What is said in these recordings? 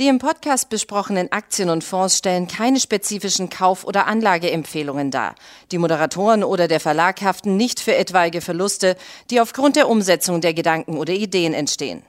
Die im Podcast besprochenen Aktien und Fonds stellen keine spezifischen Kauf- oder Anlageempfehlungen dar. Die Moderatoren oder der Verlag haften nicht für etwaige Verluste, die aufgrund der Umsetzung der Gedanken oder Ideen entstehen.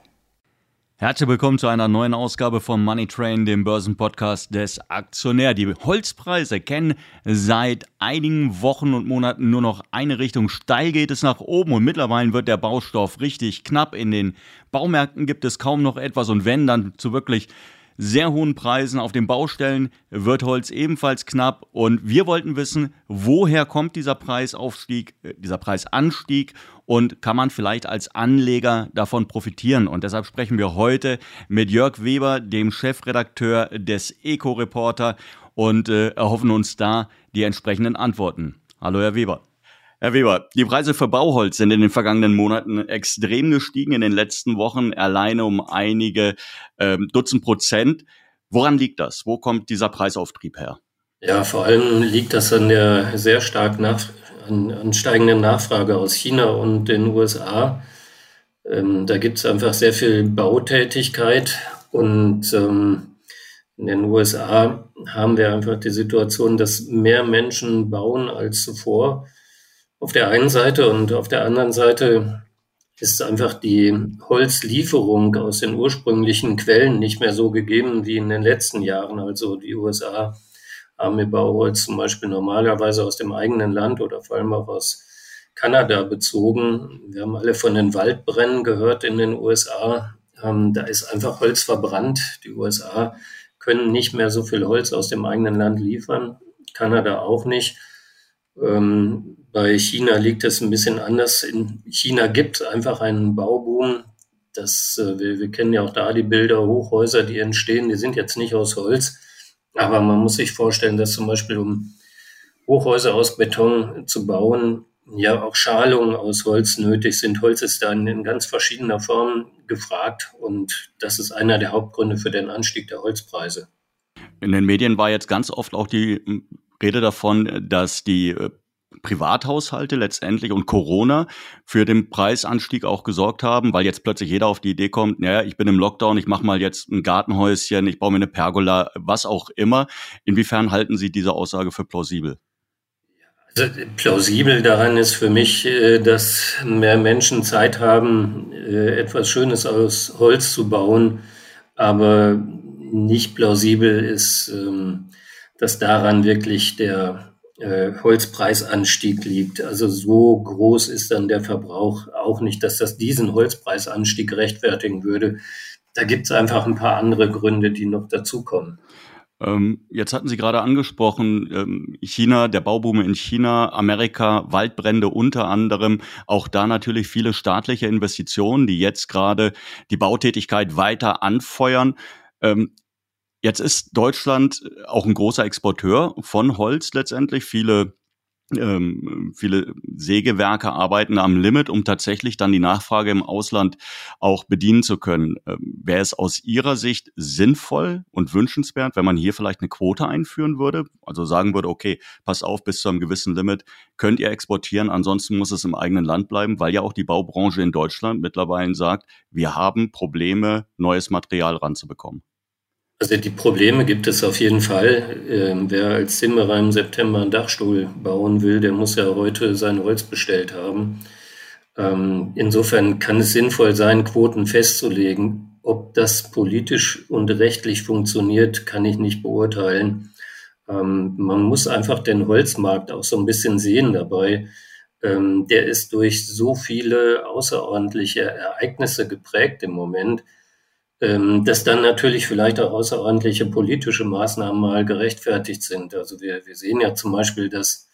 Herzlich willkommen zu einer neuen Ausgabe vom Money Train, dem Börsenpodcast des Aktionär. Die Holzpreise kennen seit einigen Wochen und Monaten nur noch eine Richtung. Steil geht es nach oben und mittlerweile wird der Baustoff richtig knapp. In den Baumärkten gibt es kaum noch etwas und wenn, dann zu wirklich sehr hohen Preisen. Auf den Baustellen wird Holz ebenfalls knapp. Und wir wollten wissen, woher kommt dieser Preisaufstieg, äh, dieser Preisanstieg und kann man vielleicht als Anleger davon profitieren? Und deshalb sprechen wir heute mit Jörg Weber, dem Chefredakteur des Eco-Reporter und äh, erhoffen uns da die entsprechenden Antworten. Hallo, Herr Weber. Herr Weber, die Preise für Bauholz sind in den vergangenen Monaten extrem gestiegen, in den letzten Wochen alleine um einige ähm, Dutzend Prozent. Woran liegt das? Wo kommt dieser Preisauftrieb her? Ja, vor allem liegt das an der sehr stark nach, an, an steigenden Nachfrage aus China und den USA. Ähm, da gibt es einfach sehr viel Bautätigkeit und ähm, in den USA haben wir einfach die Situation, dass mehr Menschen bauen als zuvor auf der einen Seite und auf der anderen Seite ist einfach die Holzlieferung aus den ursprünglichen Quellen nicht mehr so gegeben wie in den letzten Jahren. Also die USA haben ihr Bauholz zum Beispiel normalerweise aus dem eigenen Land oder vor allem auch aus Kanada bezogen. Wir haben alle von den Waldbränden gehört in den USA. Ähm, da ist einfach Holz verbrannt. Die USA können nicht mehr so viel Holz aus dem eigenen Land liefern, Kanada auch nicht. Ähm, bei China liegt es ein bisschen anders. In China gibt es einfach einen Bauboom. Das, äh, wir, wir kennen ja auch da die Bilder, Hochhäuser, die entstehen, die sind jetzt nicht aus Holz. Aber man muss sich vorstellen, dass zum Beispiel, um Hochhäuser aus Beton zu bauen, ja auch Schalungen aus Holz nötig sind. Holz ist dann in ganz verschiedener Form gefragt und das ist einer der Hauptgründe für den Anstieg der Holzpreise. In den Medien war jetzt ganz oft auch die Rede davon, dass die äh, Privathaushalte letztendlich und Corona für den Preisanstieg auch gesorgt haben, weil jetzt plötzlich jeder auf die Idee kommt, naja, ich bin im Lockdown, ich mache mal jetzt ein Gartenhäuschen, ich baue mir eine Pergola, was auch immer. Inwiefern halten Sie diese Aussage für plausibel? Also, plausibel daran ist für mich, äh, dass mehr Menschen Zeit haben, äh, etwas Schönes aus Holz zu bauen, aber nicht plausibel ist, ähm, dass daran wirklich der äh, Holzpreisanstieg liegt. Also so groß ist dann der Verbrauch auch nicht, dass das diesen Holzpreisanstieg rechtfertigen würde. Da gibt es einfach ein paar andere Gründe, die noch dazukommen. Ähm, jetzt hatten Sie gerade angesprochen, ähm, China, der Bauboom in China, Amerika, Waldbrände unter anderem, auch da natürlich viele staatliche Investitionen, die jetzt gerade die Bautätigkeit weiter anfeuern. Ähm, Jetzt ist Deutschland auch ein großer Exporteur von Holz letztendlich. Viele ähm, viele Sägewerke arbeiten am Limit, um tatsächlich dann die Nachfrage im Ausland auch bedienen zu können. Ähm, Wäre es aus Ihrer Sicht sinnvoll und wünschenswert, wenn man hier vielleicht eine Quote einführen würde? Also sagen würde, okay, pass auf, bis zu einem gewissen Limit könnt ihr exportieren, ansonsten muss es im eigenen Land bleiben, weil ja auch die Baubranche in Deutschland mittlerweile sagt, wir haben Probleme, neues Material ranzubekommen. Also die Probleme gibt es auf jeden Fall. Ähm, wer als Zimmerer im September einen Dachstuhl bauen will, der muss ja heute sein Holz bestellt haben. Ähm, insofern kann es sinnvoll sein, Quoten festzulegen. Ob das politisch und rechtlich funktioniert, kann ich nicht beurteilen. Ähm, man muss einfach den Holzmarkt auch so ein bisschen sehen dabei. Der ist durch so viele außerordentliche Ereignisse geprägt im Moment ähm, dass dann natürlich vielleicht auch außerordentliche politische Maßnahmen mal gerechtfertigt sind. Also wir, wir sehen ja zum Beispiel, dass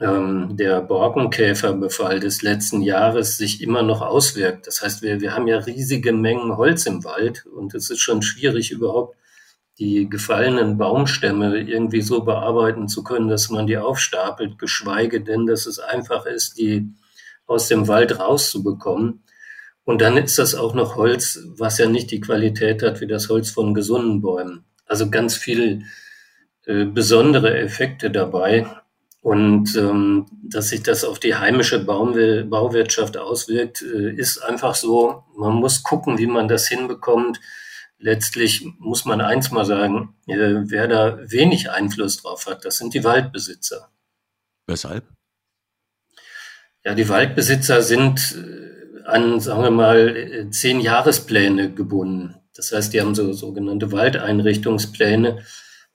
ähm, der Borkenkäferbefall des letzten Jahres sich immer noch auswirkt. Das heißt, wir, wir haben ja riesige Mengen Holz im Wald und es ist schon schwierig überhaupt die gefallenen Baumstämme irgendwie so bearbeiten zu können, dass man die aufstapelt, geschweige denn, dass es einfach ist, die aus dem Wald rauszubekommen. Und dann ist das auch noch Holz, was ja nicht die Qualität hat wie das Holz von gesunden Bäumen. Also ganz viel äh, besondere Effekte dabei. Und ähm, dass sich das auf die heimische Baumw Bauwirtschaft auswirkt, äh, ist einfach so. Man muss gucken, wie man das hinbekommt, letztlich muss man eins mal sagen, äh, wer da wenig Einfluss drauf hat, das sind die Waldbesitzer. Weshalb? Ja, die Waldbesitzer sind an, sagen wir mal, äh, zehn Jahrespläne gebunden. Das heißt, die haben so sogenannte Waldeinrichtungspläne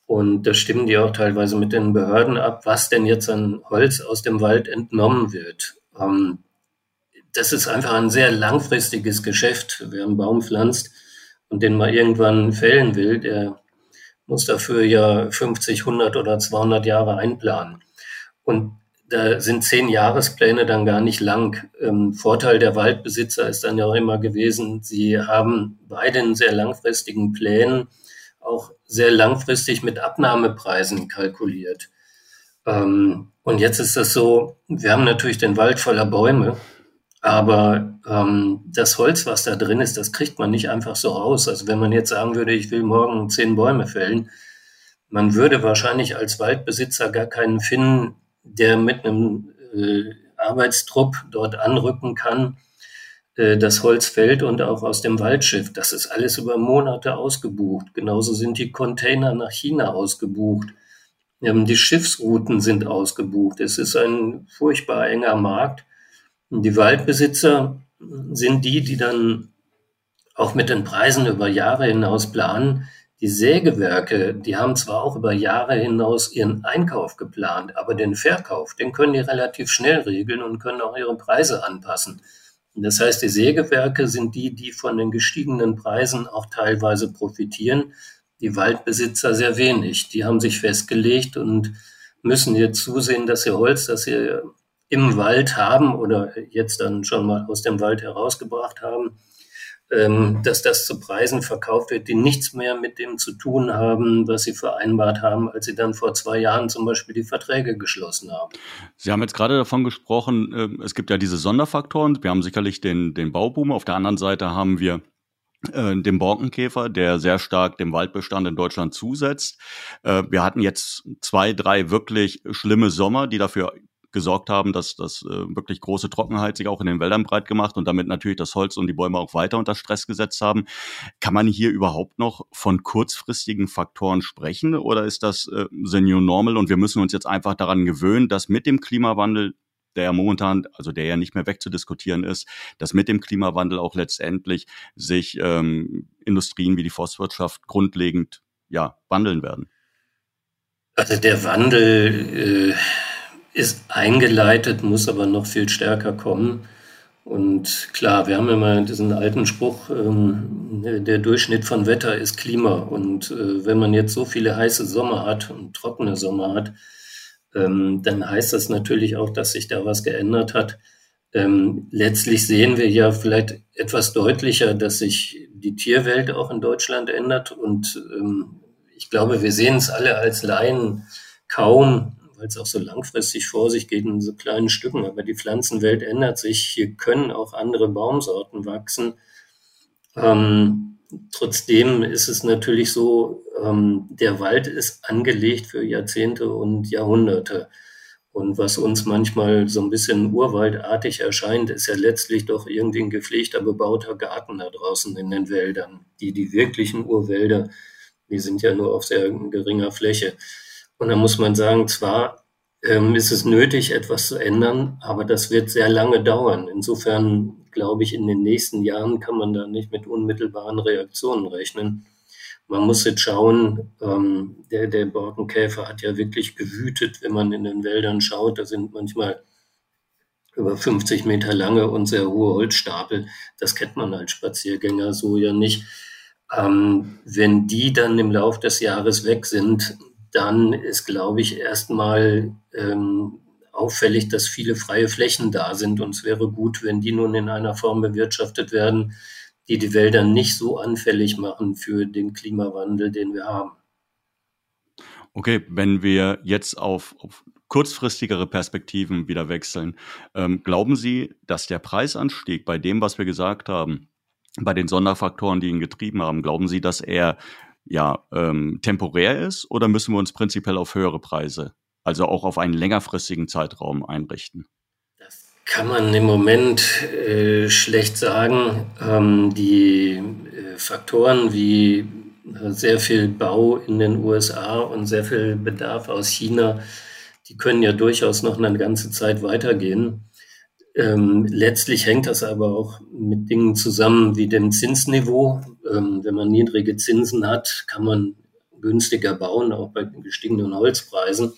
und da stimmen die auch teilweise mit den Behörden ab, was denn jetzt an Holz aus dem Wald entnommen wird. Ähm, das ist einfach ein sehr langfristiges Geschäft. Wer einen Baum pflanzt und den mal irgendwann fällen will, der muss dafür ja 50, 100 oder 200 Jahre einplanen. Und da sind zehn Jahrespläne dann gar nicht lang. Ähm, Vorteil der Waldbesitzer ist dann ja auch immer gewesen, sie haben bei den sehr langfristigen Plänen auch sehr langfristig mit Abnahmepreisen kalkuliert. Ähm, und jetzt ist das so, wir haben natürlich den Wald voller Bäume, aber ähm, das Holz, was da drin ist, das kriegt man nicht einfach so raus. Also wenn man jetzt sagen würde, ich will morgen zehn Bäume fällen, man würde wahrscheinlich als Waldbesitzer gar keinen finden, der mit einem äh, Arbeitstrupp dort anrücken kann, äh, das Holz fällt und auch aus dem Waldschiff. Das ist alles über Monate ausgebucht. Genauso sind die Container nach China ausgebucht. Ähm, die Schiffsrouten sind ausgebucht. Es ist ein furchtbar enger Markt. Die Waldbesitzer sind die, die dann auch mit den Preisen über Jahre hinaus planen. Die Sägewerke, die haben zwar auch über Jahre hinaus ihren Einkauf geplant, aber den Verkauf, den können die relativ schnell regeln und können auch ihre Preise anpassen. Das heißt, die Sägewerke sind die, die von den gestiegenen Preisen auch teilweise profitieren. Die Waldbesitzer sehr wenig. Die haben sich festgelegt und müssen jetzt zusehen, dass ihr Holz, das sie im Wald haben oder jetzt dann schon mal aus dem Wald herausgebracht haben, ähm, dass das zu Preisen verkauft wird, die nichts mehr mit dem zu tun haben, was sie vereinbart haben, als sie dann vor zwei Jahren zum Beispiel die Verträge geschlossen haben. Sie haben jetzt gerade davon gesprochen, äh, es gibt ja diese Sonderfaktoren. Wir haben sicherlich den, den Bauboom. Auf der anderen Seite haben wir äh, den Borkenkäfer, der sehr stark dem Waldbestand in Deutschland zusetzt. Äh, wir hatten jetzt zwei, drei wirklich schlimme Sommer, die dafür gesorgt haben, dass das äh, wirklich große Trockenheit sich auch in den Wäldern breit gemacht und damit natürlich das Holz und die Bäume auch weiter unter Stress gesetzt haben. Kann man hier überhaupt noch von kurzfristigen Faktoren sprechen oder ist das äh, the new normal und wir müssen uns jetzt einfach daran gewöhnen, dass mit dem Klimawandel der ja momentan, also der ja nicht mehr wegzudiskutieren ist, dass mit dem Klimawandel auch letztendlich sich ähm, Industrien wie die Forstwirtschaft grundlegend ja wandeln werden. Also der Wandel äh, ist eingeleitet, muss aber noch viel stärker kommen. Und klar, wir haben immer diesen alten Spruch, ähm, der Durchschnitt von Wetter ist Klima. Und äh, wenn man jetzt so viele heiße Sommer hat und trockene Sommer hat, ähm, dann heißt das natürlich auch, dass sich da was geändert hat. Ähm, letztlich sehen wir ja vielleicht etwas deutlicher, dass sich die Tierwelt auch in Deutschland ändert. Und ähm, ich glaube, wir sehen es alle als Laien kaum es auch so langfristig vor sich geht in so kleinen Stücken. Aber die Pflanzenwelt ändert sich. Hier können auch andere Baumsorten wachsen. Ähm, trotzdem ist es natürlich so, ähm, der Wald ist angelegt für Jahrzehnte und Jahrhunderte. Und was uns manchmal so ein bisschen urwaldartig erscheint, ist ja letztlich doch irgendwie ein gepflegter, bebauter Garten da draußen in den Wäldern. Die, die wirklichen Urwälder, die sind ja nur auf sehr geringer Fläche. Und da muss man sagen, zwar ähm, ist es nötig, etwas zu ändern, aber das wird sehr lange dauern. Insofern glaube ich, in den nächsten Jahren kann man da nicht mit unmittelbaren Reaktionen rechnen. Man muss jetzt schauen, ähm, der, der Borkenkäfer hat ja wirklich gewütet, wenn man in den Wäldern schaut. Da sind manchmal über 50 Meter lange und sehr hohe Holzstapel. Das kennt man als Spaziergänger so ja nicht. Ähm, wenn die dann im Laufe des Jahres weg sind, dann ist, glaube ich, erstmal ähm, auffällig, dass viele freie Flächen da sind. Und es wäre gut, wenn die nun in einer Form bewirtschaftet werden, die die Wälder nicht so anfällig machen für den Klimawandel, den wir haben. Okay, wenn wir jetzt auf, auf kurzfristigere Perspektiven wieder wechseln, ähm, glauben Sie, dass der Preisanstieg bei dem, was wir gesagt haben, bei den Sonderfaktoren, die ihn getrieben haben, glauben Sie, dass er ja ähm, temporär ist oder müssen wir uns prinzipiell auf höhere Preise, also auch auf einen längerfristigen Zeitraum einrichten? Das kann man im Moment äh, schlecht sagen. Ähm, die äh, Faktoren wie äh, sehr viel Bau in den USA und sehr viel Bedarf aus China, die können ja durchaus noch eine ganze Zeit weitergehen. Ähm, letztlich hängt das aber auch mit Dingen zusammen wie dem Zinsniveau. Ähm, wenn man niedrige Zinsen hat, kann man günstiger bauen, auch bei gestiegenen Holzpreisen.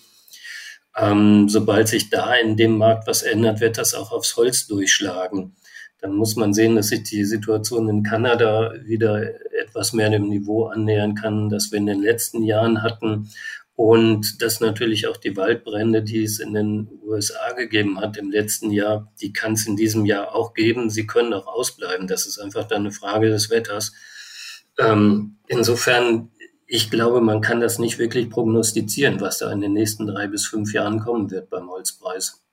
Ähm, sobald sich da in dem Markt was ändert, wird das auch aufs Holz durchschlagen. Dann muss man sehen, dass sich die Situation in Kanada wieder etwas mehr dem Niveau annähern kann, das wir in den letzten Jahren hatten. Und dass natürlich auch die Waldbrände, die es in den USA gegeben hat im letzten Jahr, die kann es in diesem Jahr auch geben. Sie können auch ausbleiben. Das ist einfach dann eine Frage des Wetters. Ähm, insofern ich glaube, man kann das nicht wirklich prognostizieren, was da in den nächsten drei bis fünf Jahren kommen wird beim Holzpreis.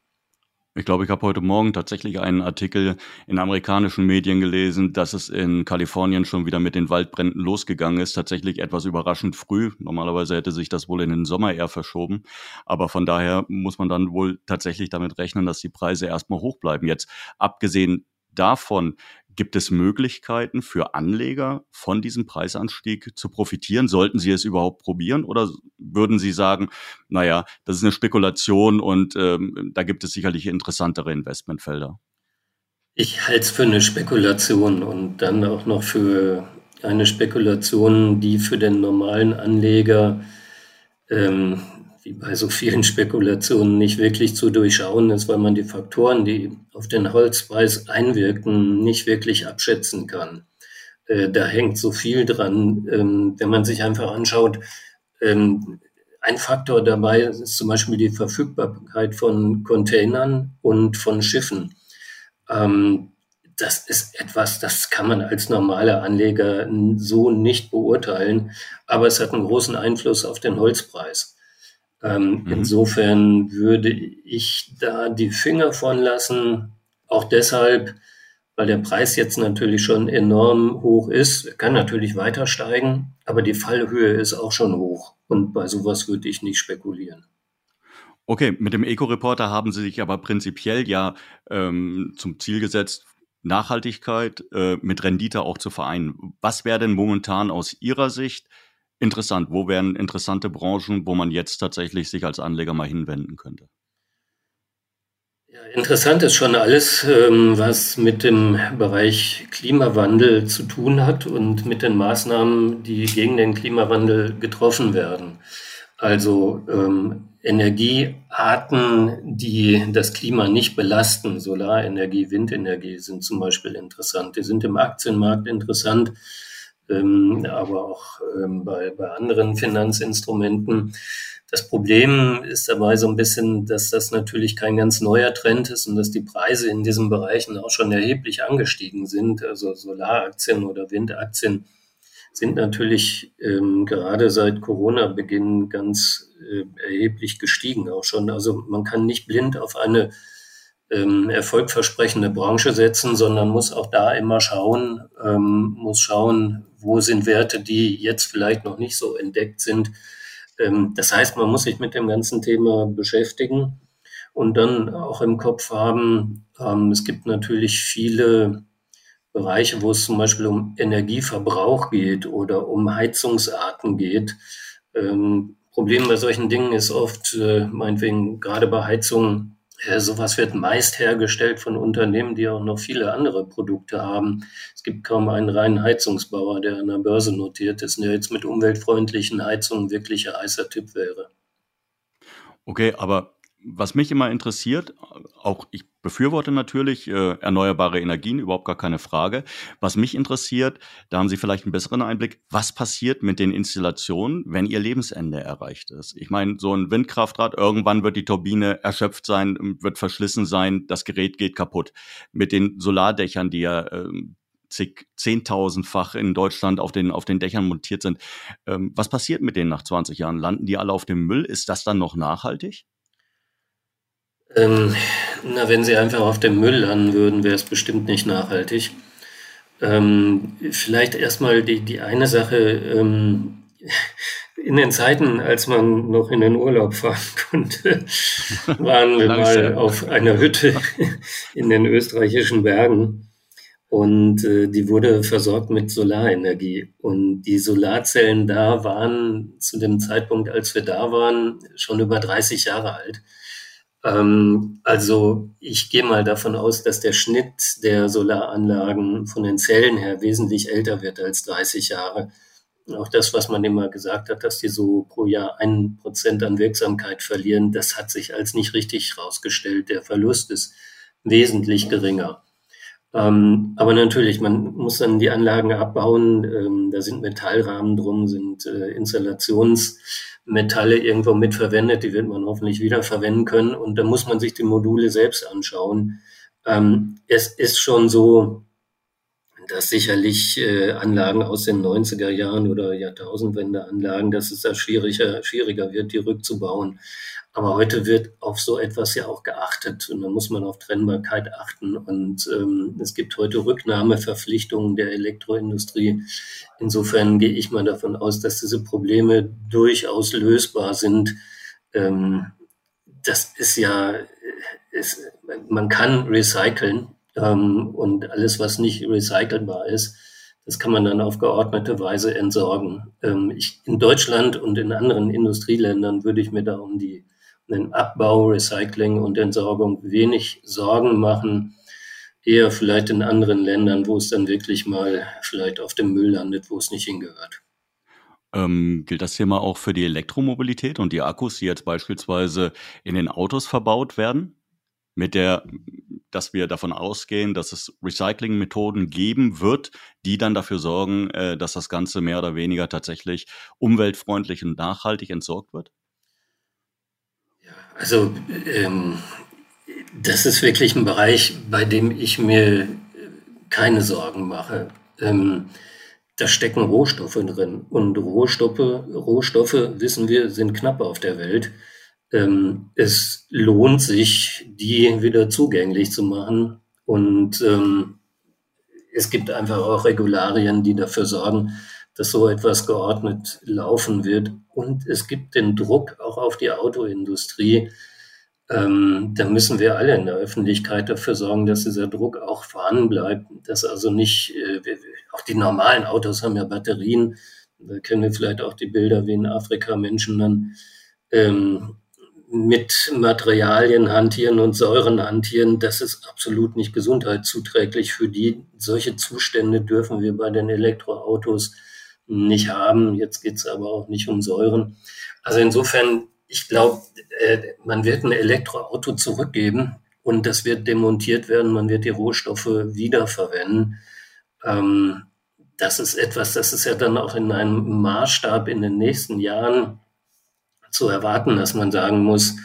Ich glaube, ich habe heute Morgen tatsächlich einen Artikel in amerikanischen Medien gelesen, dass es in Kalifornien schon wieder mit den Waldbränden losgegangen ist. Tatsächlich etwas überraschend früh. Normalerweise hätte sich das wohl in den Sommer eher verschoben. Aber von daher muss man dann wohl tatsächlich damit rechnen, dass die Preise erstmal hoch bleiben. Jetzt abgesehen davon, Gibt es Möglichkeiten für Anleger von diesem Preisanstieg zu profitieren? Sollten sie es überhaupt probieren oder würden Sie sagen, naja, das ist eine Spekulation und ähm, da gibt es sicherlich interessantere Investmentfelder? Ich halte es für eine Spekulation und dann auch noch für eine Spekulation, die für den normalen Anleger ähm, wie bei so vielen Spekulationen nicht wirklich zu durchschauen ist, weil man die Faktoren, die auf den Holzpreis einwirken, nicht wirklich abschätzen kann. Äh, da hängt so viel dran. Ähm, wenn man sich einfach anschaut, ähm, ein Faktor dabei ist zum Beispiel die Verfügbarkeit von Containern und von Schiffen. Ähm, das ist etwas, das kann man als normaler Anleger so nicht beurteilen, aber es hat einen großen Einfluss auf den Holzpreis. Ähm, mhm. Insofern würde ich da die Finger von lassen, auch deshalb, weil der Preis jetzt natürlich schon enorm hoch ist. Er kann natürlich weiter steigen, aber die Fallhöhe ist auch schon hoch. Und bei sowas würde ich nicht spekulieren. Okay, mit dem Eco-Reporter haben Sie sich aber prinzipiell ja ähm, zum Ziel gesetzt, Nachhaltigkeit äh, mit Rendite auch zu vereinen. Was wäre denn momentan aus Ihrer Sicht interessant? Wo wären interessante Branchen, wo man jetzt tatsächlich sich als Anleger mal hinwenden könnte? Ja, interessant ist schon alles, ähm, was mit dem Bereich Klimawandel zu tun hat und mit den Maßnahmen, die gegen den Klimawandel getroffen werden. Also ähm, Energiearten, die das Klima nicht belasten, Solarenergie, Windenergie sind zum Beispiel interessant. Die sind im Aktienmarkt interessant ähm, aber auch ähm, bei, bei anderen Finanzinstrumenten. Das Problem ist dabei so ein bisschen, dass das natürlich kein ganz neuer Trend ist und dass die Preise in diesen Bereichen auch schon erheblich angestiegen sind. Also Solaraktien oder Windaktien sind natürlich ähm, gerade seit Corona-Beginn ganz äh, erheblich gestiegen auch schon. Also man kann nicht blind auf eine ähm, erfolgversprechende Branche setzen, sondern muss auch da immer schauen, ähm, muss schauen, wo sind Werte, die jetzt vielleicht noch nicht so entdeckt sind. Ähm, das heißt, man muss sich mit dem ganzen Thema beschäftigen und dann auch im Kopf haben, ähm, es gibt natürlich viele Bereiche, wo es zum Beispiel um Energieverbrauch geht oder um Heizungsarten geht. Ähm, Problem bei solchen Dingen ist oft, äh, meinetwegen gerade bei Heizungen, sowas wird meist hergestellt von Unternehmen, die auch noch viele andere Produkte haben. Es gibt kaum einen reinen Heizungsbauer, der an der Börse notiert ist, der jetzt mit umweltfreundlichen Heizungen wirklich ein heißer Tipp wäre. Okay, aber was mich immer interessiert, auch ich befürworte natürlich äh, erneuerbare Energien, überhaupt gar keine Frage. Was mich interessiert, da haben Sie vielleicht einen besseren Einblick, was passiert mit den Installationen, wenn ihr Lebensende erreicht ist? Ich meine, so ein Windkraftrad, irgendwann wird die Turbine erschöpft sein, wird verschlissen sein, das Gerät geht kaputt. Mit den Solardächern, die ja äh, zig, zehntausendfach in Deutschland auf den, auf den Dächern montiert sind. Ähm, was passiert mit denen nach 20 Jahren? Landen die alle auf dem Müll? Ist das dann noch nachhaltig? Ähm, na, wenn sie einfach auf dem Müll landen würden, wäre es bestimmt nicht nachhaltig. Ähm, vielleicht erstmal die, die eine Sache. Ähm, in den Zeiten, als man noch in den Urlaub fahren konnte, waren wir mal auf einer Hütte in den österreichischen Bergen. Und äh, die wurde versorgt mit Solarenergie. Und die Solarzellen da waren zu dem Zeitpunkt, als wir da waren, schon über 30 Jahre alt. Ähm, also ich gehe mal davon aus, dass der Schnitt der Solaranlagen von den Zellen her wesentlich älter wird als 30 Jahre. Auch das, was man immer gesagt hat, dass die so pro Jahr ein Prozent an Wirksamkeit verlieren, das hat sich als nicht richtig herausgestellt. Der Verlust ist wesentlich geringer. Ähm, aber natürlich, man muss dann die Anlagen abbauen. Ähm, da sind Metallrahmen drum, sind äh, Installationsmetalle irgendwo mitverwendet. Die wird man hoffentlich wieder verwenden können. Und da muss man sich die Module selbst anschauen. Ähm, es ist schon so, dass sicherlich äh, Anlagen aus den 90er Jahren oder Jahrtausendwende Anlagen, dass es da schwieriger, schwieriger wird, die rückzubauen. Aber heute wird auf so etwas ja auch geachtet und da muss man auf Trennbarkeit achten. Und ähm, es gibt heute Rücknahmeverpflichtungen der Elektroindustrie. Insofern gehe ich mal davon aus, dass diese Probleme durchaus lösbar sind. Ähm, das ist ja, ist, man kann recyceln ähm, und alles, was nicht recycelbar ist, das kann man dann auf geordnete Weise entsorgen. Ähm, ich, in Deutschland und in anderen Industrieländern würde ich mir da um die den Abbau, Recycling und Entsorgung wenig Sorgen machen. Eher vielleicht in anderen Ländern, wo es dann wirklich mal vielleicht auf dem Müll landet, wo es nicht hingehört. Ähm, gilt das Thema auch für die Elektromobilität und die Akkus, die jetzt beispielsweise in den Autos verbaut werden? Mit der, dass wir davon ausgehen, dass es Recyclingmethoden geben wird, die dann dafür sorgen, äh, dass das Ganze mehr oder weniger tatsächlich umweltfreundlich und nachhaltig entsorgt wird? Also ähm, das ist wirklich ein Bereich, bei dem ich mir keine Sorgen mache. Ähm, da stecken Rohstoffe drin und Rohstoffe, Rohstoffe, wissen wir, sind knapp auf der Welt. Ähm, es lohnt sich, die wieder zugänglich zu machen und ähm, es gibt einfach auch Regularien, die dafür sorgen, dass so etwas geordnet laufen wird. Und es gibt den Druck auch auf die Autoindustrie. Ähm, da müssen wir alle in der Öffentlichkeit dafür sorgen, dass dieser Druck auch vorhanden bleibt, dass also nicht, äh, auch die normalen Autos haben ja Batterien, da kennen wir vielleicht auch die Bilder, wie in Afrika Menschen dann ähm, mit Materialien hantieren und Säuren hantieren, das ist absolut nicht gesundheitszuträglich für die. Solche Zustände dürfen wir bei den Elektroautos nicht haben. Jetzt geht es aber auch nicht um Säuren. Also insofern, ich glaube, äh, man wird ein Elektroauto zurückgeben und das wird demontiert werden. Man wird die Rohstoffe wiederverwenden. Ähm, das ist etwas, das ist ja dann auch in einem Maßstab in den nächsten Jahren zu erwarten, dass man sagen muss,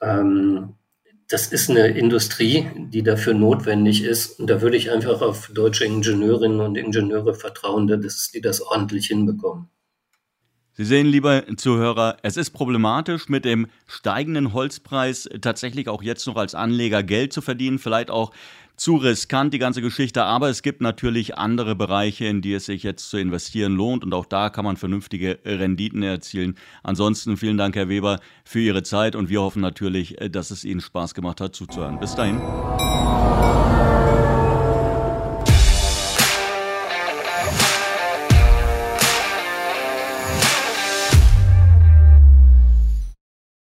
ähm, das ist eine Industrie, die dafür notwendig ist. Und da würde ich einfach auf deutsche Ingenieurinnen und Ingenieure vertrauen, dass die das ordentlich hinbekommen. Sie sehen, lieber Zuhörer, es ist problematisch, mit dem steigenden Holzpreis tatsächlich auch jetzt noch als Anleger Geld zu verdienen, vielleicht auch zu riskant, die ganze Geschichte. Aber es gibt natürlich andere Bereiche, in die es sich jetzt zu investieren lohnt. Und auch da kann man vernünftige Renditen erzielen. Ansonsten vielen Dank, Herr Weber, für Ihre Zeit. Und wir hoffen natürlich, dass es Ihnen Spaß gemacht hat zuzuhören. Bis dahin.